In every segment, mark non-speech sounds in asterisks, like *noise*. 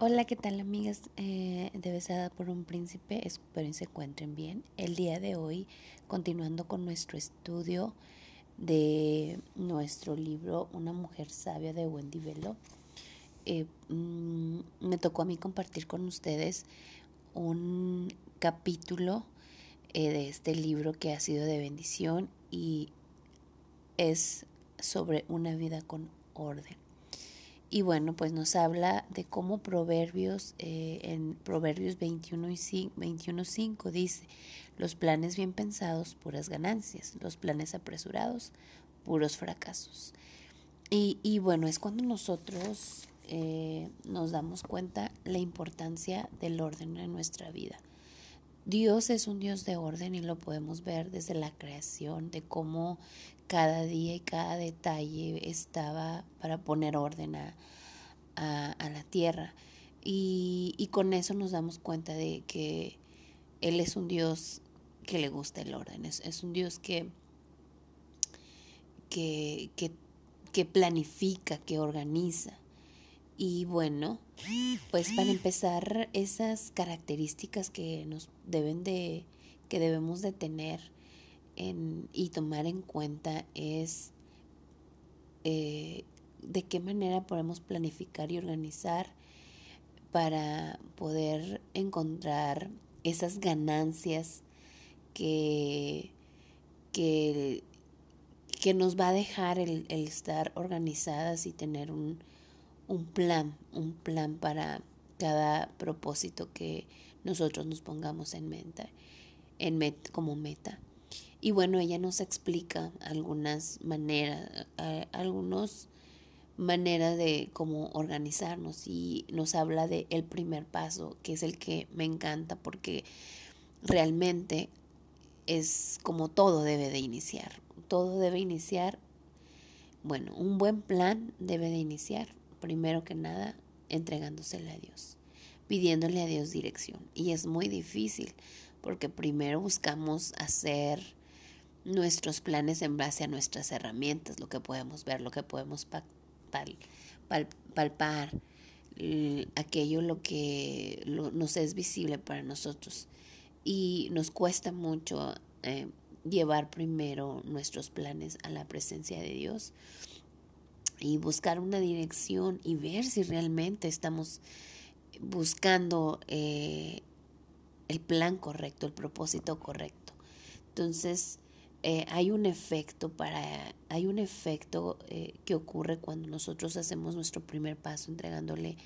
Hola, ¿qué tal amigas eh, de Besada por un Príncipe? Espero que se encuentren bien. El día de hoy, continuando con nuestro estudio de nuestro libro Una mujer sabia de Wendy Velo, eh, mm, me tocó a mí compartir con ustedes un capítulo eh, de este libro que ha sido de bendición y es sobre una vida con orden. Y bueno, pues nos habla de cómo Proverbios, eh, en Proverbios 21 y 21.5 dice, los planes bien pensados, puras ganancias, los planes apresurados, puros fracasos. Y, y bueno, es cuando nosotros eh, nos damos cuenta la importancia del orden en nuestra vida. Dios es un Dios de orden y lo podemos ver desde la creación, de cómo cada día y cada detalle estaba para poner orden a, la tierra. Y, con eso nos damos cuenta de que Él es un Dios que le gusta el orden, es, un Dios que, que, que planifica, que organiza. Y bueno, pues para empezar, esas características que nos deben de, que debemos de tener y tomar en cuenta es eh, de qué manera podemos planificar y organizar para poder encontrar esas ganancias que, que, que nos va a dejar el, estar organizadas y tener un, un plan, un plan para cada propósito que nosotros nos pongamos en mente, en como meta. Y bueno, ella nos explica algunas maneras, algunas maneras de cómo organizarnos y nos habla de el primer paso, que es el que me encanta porque realmente es como todo debe de iniciar. Todo debe iniciar, bueno, un buen plan debe de iniciar, primero que nada, entregándosele a Dios, pidiéndole a Dios dirección. Y es muy difícil porque primero buscamos hacer nuestros planes en base a nuestras herramientas, lo que podemos ver, lo que podemos palpar, aquello lo que nos es visible para nosotros. Y nos cuesta mucho eh, llevar primero nuestros planes a la presencia de Dios y buscar una dirección y ver si realmente estamos buscando eh, el plan correcto, el propósito correcto. Entonces, eh, hay un efecto para, hay un efecto eh, que ocurre cuando nosotros hacemos nuestro primer paso entregándole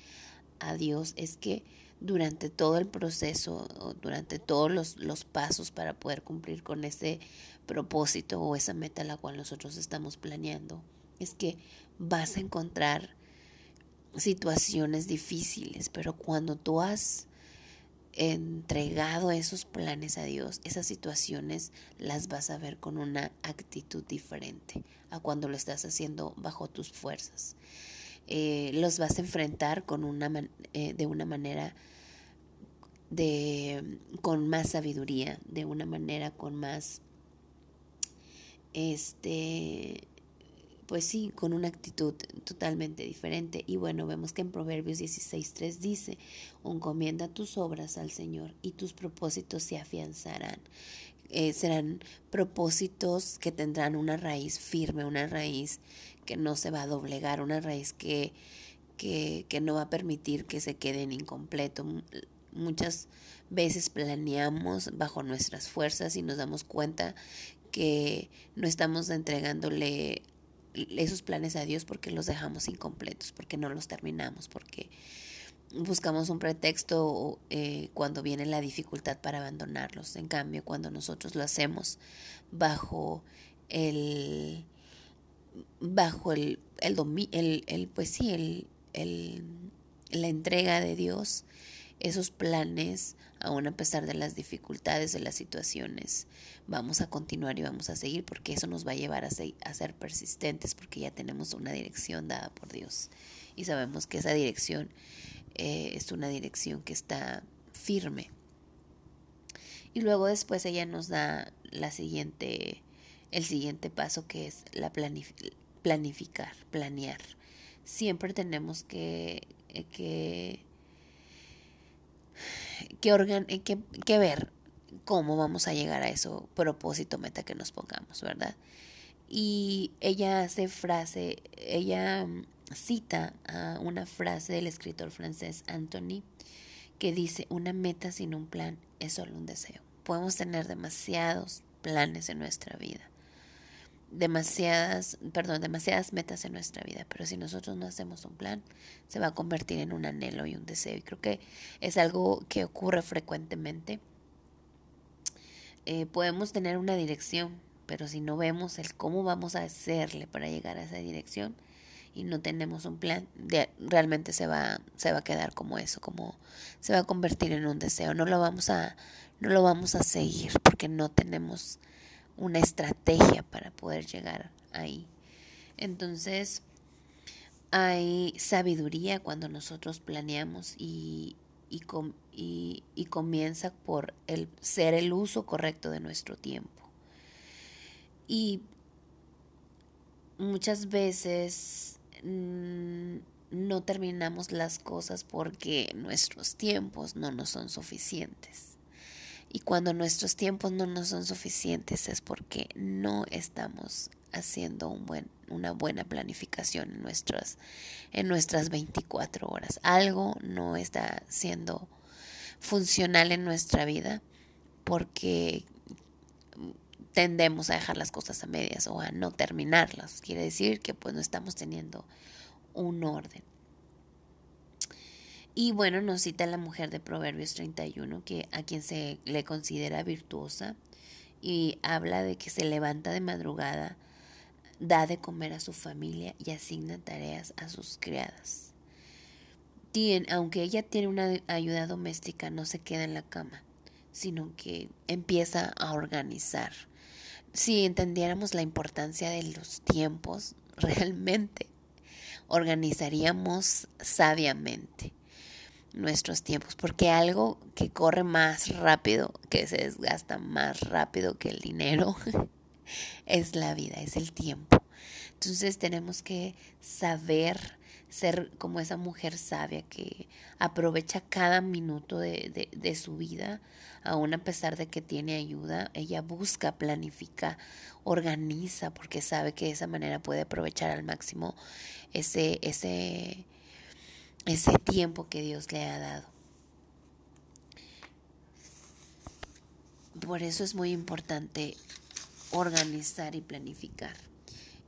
a Dios, es que durante todo el proceso, durante todos los, los pasos para poder cumplir con ese propósito o esa meta la cual nosotros estamos planeando, es que vas a encontrar situaciones difíciles, pero cuando tú has entregado esos planes a Dios, esas situaciones las vas a ver con una actitud diferente a cuando lo estás haciendo bajo tus fuerzas. Eh, los vas a enfrentar con una eh, de una manera de con más sabiduría, de una manera con más este pues sí, con una actitud totalmente diferente. Y bueno, vemos que en Proverbios 16.3 dice, encomienda tus obras al Señor y tus propósitos se afianzarán. Eh, serán propósitos que tendrán una raíz firme, una raíz que no se va a doblegar, una raíz que, que, que no va a permitir que se queden incompleto. Muchas veces planeamos bajo nuestras fuerzas y nos damos cuenta que no estamos entregándole esos planes a Dios porque los dejamos incompletos, porque no los terminamos, porque buscamos un pretexto eh, cuando viene la dificultad para abandonarlos. En cambio, cuando nosotros lo hacemos bajo el bajo el el, el, el pues sí, el, el, la entrega de Dios, esos planes, aún a pesar de las dificultades de las situaciones, vamos a continuar y vamos a seguir porque eso nos va a llevar a, ser persistentes porque ya tenemos una dirección dada por Dios y sabemos que esa dirección eh, es una dirección que está firme. Y luego después ella nos da la siguiente, el siguiente paso que es la planificar, planear. Siempre tenemos que, que que, que ver cómo vamos a llegar a eso propósito, meta que nos pongamos, ¿verdad? Y ella hace frase, ella mm, cita a una frase del escritor francés Anthony que dice, una meta sin un plan es solo un deseo. Podemos tener demasiados planes en nuestra vida, demasiadas, perdón, demasiadas metas en nuestra vida, pero si nosotros no hacemos un plan, se va a convertir en un anhelo y un deseo. Y creo que es algo que ocurre frecuentemente. Eh, podemos tener una dirección, pero si no vemos el cómo vamos a hacerle para llegar a esa dirección y no tenemos un plan, realmente se va, se va a quedar como eso, como se va a convertir en un deseo. No lo vamos a, no lo vamos a seguir porque no tenemos una estrategia para poder llegar ahí. Entonces, hay sabiduría cuando nosotros planeamos y, y, y, comienza por el ser el uso correcto de nuestro tiempo. Y muchas veces mm, no terminamos las cosas porque nuestros tiempos no nos son suficientes. Y cuando nuestros tiempos no nos son suficientes es porque no estamos haciendo un buen, una buena planificación en nuestras, en nuestras 24 horas. Algo no está siendo funcional en nuestra vida porque tendemos a dejar las cosas a medias o a no terminarlas. Quiere decir que pues no estamos teniendo un orden. Y bueno, nos cita la mujer de Proverbios 31, que a quien se le considera virtuosa y habla de que se levanta de madrugada, da de comer a su familia y asigna tareas a sus criadas. aunque ella tiene una ayuda doméstica, no se queda en la cama, sino que empieza a organizar. Si entendiéramos la importancia de los tiempos, *laughs* realmente organizaríamos sabiamente nuestros tiempos, porque algo que corre más rápido, que se desgasta más rápido que el dinero, *laughs* es la vida, es el tiempo. Entonces tenemos que saber ser como esa mujer sabia que aprovecha cada minuto de, de, su vida, aún a pesar de que tiene ayuda, ella busca, planifica, organiza, porque sabe que de esa manera puede aprovechar al máximo ese, ese, ese tiempo que Dios le ha dado. Por eso es muy importante organizar y planificar.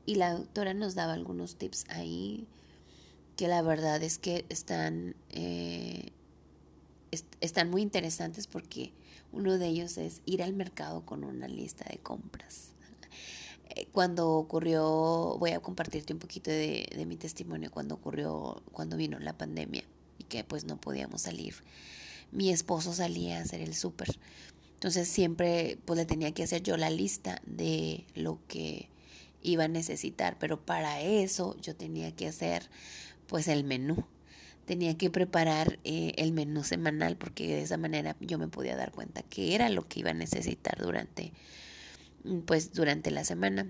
Y la doctora nos daba algunos tips ahí que la verdad es que están, eh, están muy interesantes porque uno de ellos es ir al mercado con una lista de compras. Eh, cuando ocurrió, voy a compartirte un poquito de, de, mi testimonio cuando ocurrió, cuando vino la pandemia y que pues no podíamos salir. Mi esposo salía a hacer el súper. Entonces siempre pues le tenía que hacer yo la lista de lo que iba a necesitar, pero para eso yo tenía que hacer pues el menú. Tenía que preparar eh, el menú semanal porque de esa manera yo me podía dar cuenta que era lo que iba a necesitar durante pues durante la semana.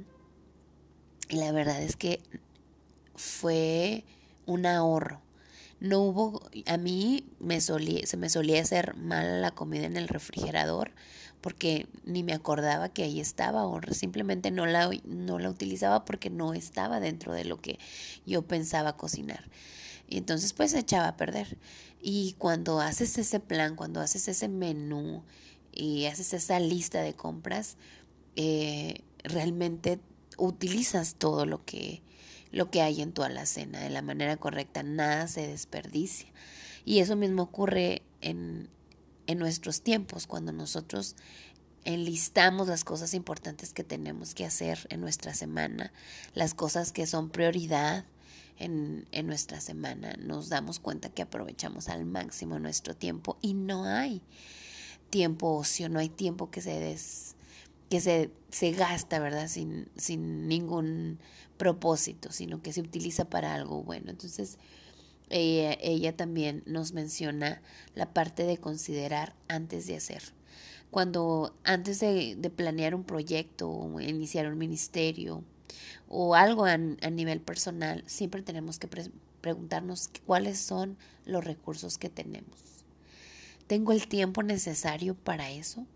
Y la verdad es que fue un ahorro. No hubo, a mí me solía, se me solía hacer mal la comida en el refrigerador porque ni me acordaba que ahí estaba o simplemente no la, no la utilizaba porque no estaba dentro de lo que yo pensaba cocinar. Y entonces pues se echaba a perder. Y cuando haces ese plan, cuando haces ese menú y haces esa lista de compras, eh, realmente utilizas todo lo que, lo que hay en tu alacena de la manera correcta, nada se desperdicia. Y eso mismo ocurre en, en nuestros tiempos, cuando nosotros enlistamos las cosas importantes que tenemos que hacer en nuestra semana, las cosas que son prioridad en, en, nuestra semana, nos damos cuenta que aprovechamos al máximo nuestro tiempo y no hay tiempo ocio, no hay tiempo que se des, que se, se gasta, ¿verdad? Sin, sin ningún propósito, sino que se utiliza para algo bueno. Entonces, ella, también nos menciona la parte de considerar antes de hacer. Cuando antes de, planear un proyecto o iniciar un ministerio o algo a, nivel personal, siempre tenemos que preguntarnos cuáles son los recursos que tenemos. ¿Tengo el tiempo necesario para eso?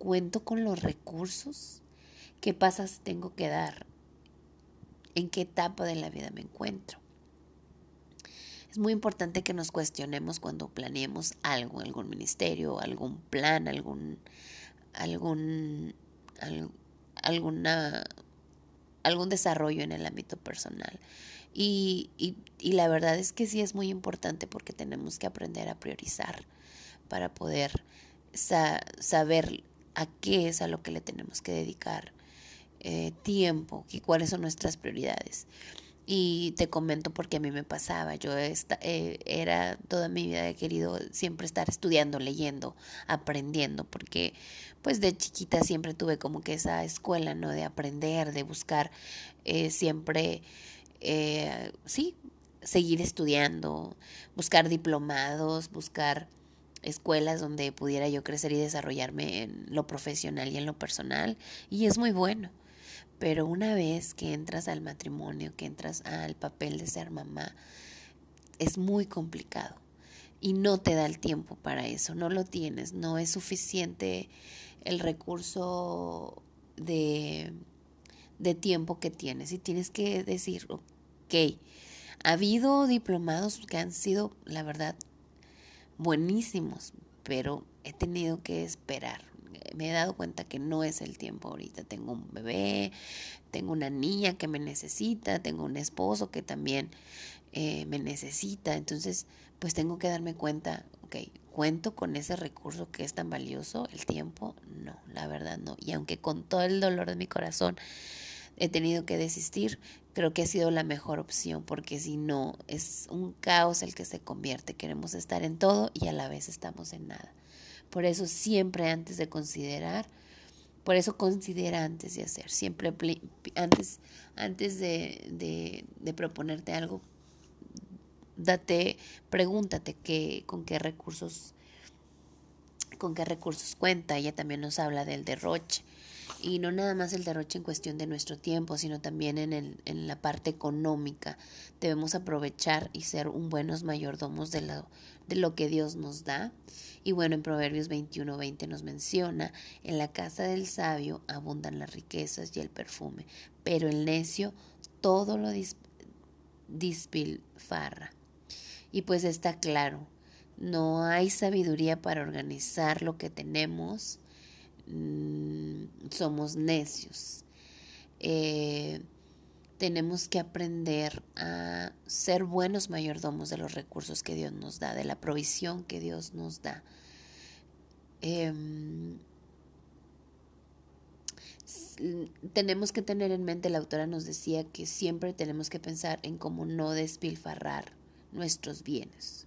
¿Cuento con los recursos? ¿Qué pasa si tengo que dar? ¿En qué etapa de la vida me encuentro? Es muy importante que nos cuestionemos cuando planeemos algo, algún ministerio, algún plan, algún, algún, alguna, algún desarrollo en el ámbito personal. Y, y, y la verdad es que sí es muy importante porque tenemos que aprender a priorizar para poder saber a qué es a lo que le tenemos que dedicar eh, tiempo y cuáles son nuestras prioridades. Y te comento porque a mí me pasaba, yo esta, eh, era toda mi vida he querido siempre estar estudiando, leyendo, aprendiendo, porque pues de chiquita siempre tuve como que esa escuela, ¿no? De aprender, de buscar eh, siempre, sí, seguir estudiando, buscar diplomados, buscar escuelas donde pudiera yo crecer y desarrollarme en lo profesional y en lo personal y es muy bueno. Pero una vez que entras al matrimonio, que entras al papel de ser mamá, es muy complicado y no te da el tiempo para eso, no lo tienes, no es suficiente el recurso de, de tiempo que tienes y tienes que decir, ok, ha habido diplomados que han sido, la verdad, buenísimos, pero he tenido que esperar. Me he dado cuenta que no es el tiempo ahorita. Tengo un bebé, tengo una niña que me necesita, tengo un esposo que también eh, me necesita. Entonces, pues tengo que darme cuenta, ok, ¿cuento con ese recurso que es tan valioso, el tiempo? No, la verdad no. Y aunque con todo el dolor de mi corazón he tenido que desistir, creo que ha sido la mejor opción, porque si no, es un caos el que se convierte. Queremos estar en todo y a la vez estamos en nada. Por eso siempre antes de considerar, por eso considera antes de hacer, siempre antes, antes de, de, de proponerte algo, date, pregúntate qué, con qué recursos, con qué recursos cuenta. Ella también nos habla del derroche y no nada más el derroche en cuestión de nuestro tiempo, sino también en, el, en la parte económica. Debemos aprovechar y ser un buenos mayordomos de lo, de lo que Dios nos da. Y bueno, en Proverbios 21, 20 nos menciona, en la casa del sabio abundan las riquezas y el perfume, pero el necio todo lo dispilfarra. Y pues está claro, no hay sabiduría para organizar lo que tenemos, Mm, somos necios. Eh, tenemos que aprender a ser buenos mayordomos de los recursos que Dios nos da, de la provisión que Dios nos da. Em, tenemos que tener en mente, la autora nos decía que siempre tenemos que pensar en cómo no despilfarrar nuestros bienes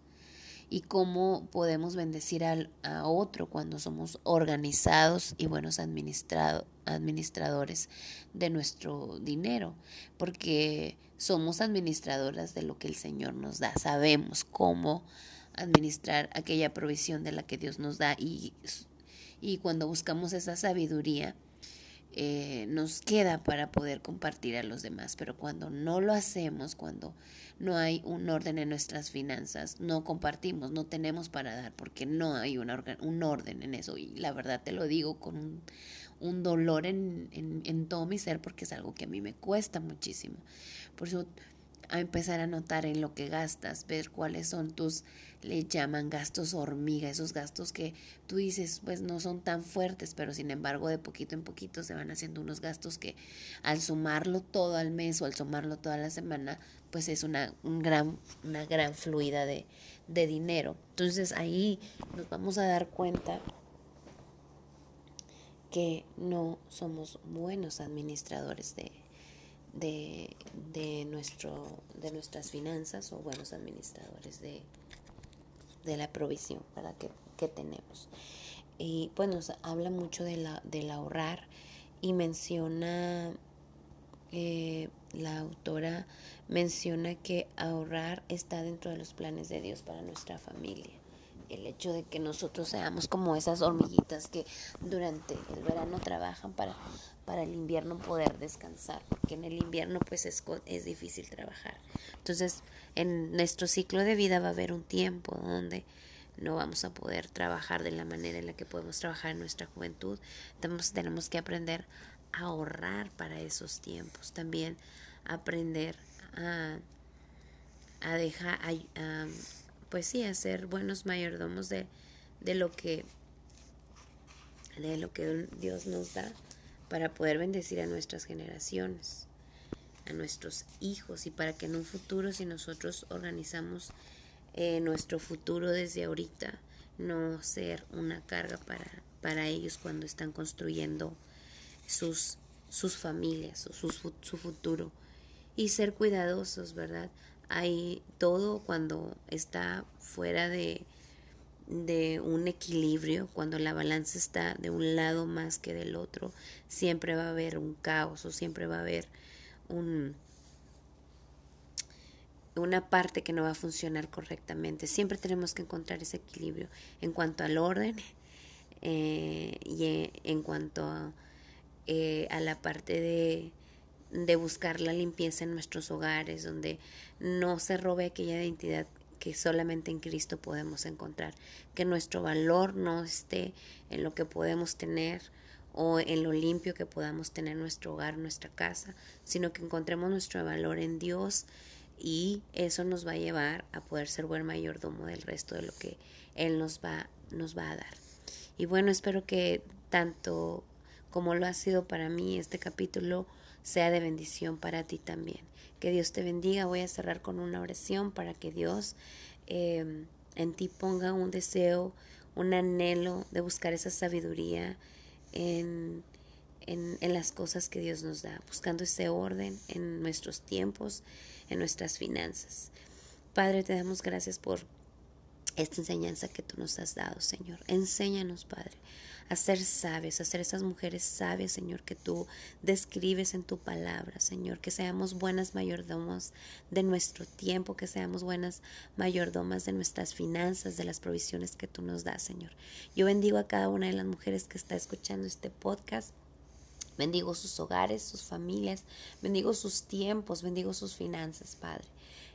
y cómo podemos bendecir al, a otro cuando somos organizados y buenos administrado, administradores de nuestro dinero, porque somos administradoras de lo que el Señor nos da, sabemos cómo administrar aquella provisión de la que Dios nos da y, y cuando buscamos esa sabiduría, eh, nos queda para poder compartir a los demás, pero cuando no lo hacemos, cuando no hay un orden en nuestras finanzas, no compartimos, no tenemos para dar, porque no hay una un orden en eso. Y la verdad te lo digo con un, un dolor en, en, en todo mi ser, porque es algo que a mí me cuesta muchísimo. Por eso a empezar a notar en lo que gastas, ver cuáles son tus, le llaman gastos hormiga, esos gastos que tú dices, pues no son tan fuertes, pero sin embargo de poquito en poquito se van haciendo unos gastos que al sumarlo todo al mes o al sumarlo toda la semana, pues es una, un gran, una gran fluida de, de dinero. Entonces ahí nos vamos a dar cuenta que no somos buenos administradores de, de, de, nuestro, de nuestras finanzas o buenos administradores de, de la provisión para que, que, tenemos. Y pues nos habla mucho de la, del ahorrar y menciona, eh, la autora menciona que ahorrar está dentro de los planes de Dios para nuestra familia el hecho de que nosotros seamos como esas hormiguitas que durante el verano trabajan para, para el invierno poder descansar, porque en el invierno pues es, es difícil trabajar. Entonces, en nuestro ciclo de vida va a haber un tiempo donde no vamos a poder trabajar de la manera en la que podemos trabajar en nuestra juventud. Tenemos, tenemos que aprender a ahorrar para esos tiempos. También aprender a, a dejar, a, pues sí, a ser buenos mayordomos de, de lo que de lo que Dios nos da para poder bendecir a nuestras generaciones, a nuestros hijos y para que en un futuro si nosotros organizamos eh, nuestro futuro desde ahorita, no ser una carga para, para ellos cuando están construyendo sus, sus familias o su, su futuro. Y ser cuidadosos, ¿verdad? Hay todo cuando está fuera de, de un equilibrio, cuando la balanza está de un lado más que del otro, siempre va a haber un caos o siempre va a haber un, una parte que no va a funcionar correctamente. Siempre tenemos que encontrar ese equilibrio en cuanto al orden eh, y en cuanto a, eh, a la parte de, de buscar la limpieza en nuestros hogares, donde no se robe aquella identidad que solamente en Cristo podemos encontrar, que nuestro valor no esté en lo que podemos tener o en lo limpio que podamos tener nuestro hogar, nuestra casa, sino que encontremos nuestro valor en Dios y eso nos va a llevar a poder ser buen mayordomo del resto de lo que Él nos va, nos va a dar. Y bueno, espero que tanto como lo ha sido para mí este capítulo sea de bendición para ti también. Que Dios te bendiga. Voy a cerrar con una oración para que Dios em, en ti ponga un deseo, un anhelo de buscar esa sabiduría en en, las cosas que Dios nos da, buscando ese orden en nuestros tiempos, en nuestras finanzas. Padre, te damos gracias por esta enseñanza que tú nos has dado, Señor. Enséñanos, Padre, a ser sabios, a ser esas mujeres sabias, Señor, que tú describes en tu palabra, Señor. Que seamos buenas mayordomas de nuestro tiempo, que seamos buenas mayordomas de nuestras finanzas, de las provisiones que tú nos das, Señor. Yo bendigo a cada una de las mujeres que está escuchando este podcast Bendigo sus hogares, sus familias, bendigo sus tiempos, bendigo sus finanzas, Padre.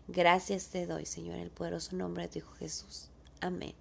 Gracias te doy, Señor, en el poderoso nombre de tu Hijo Jesús. Amén.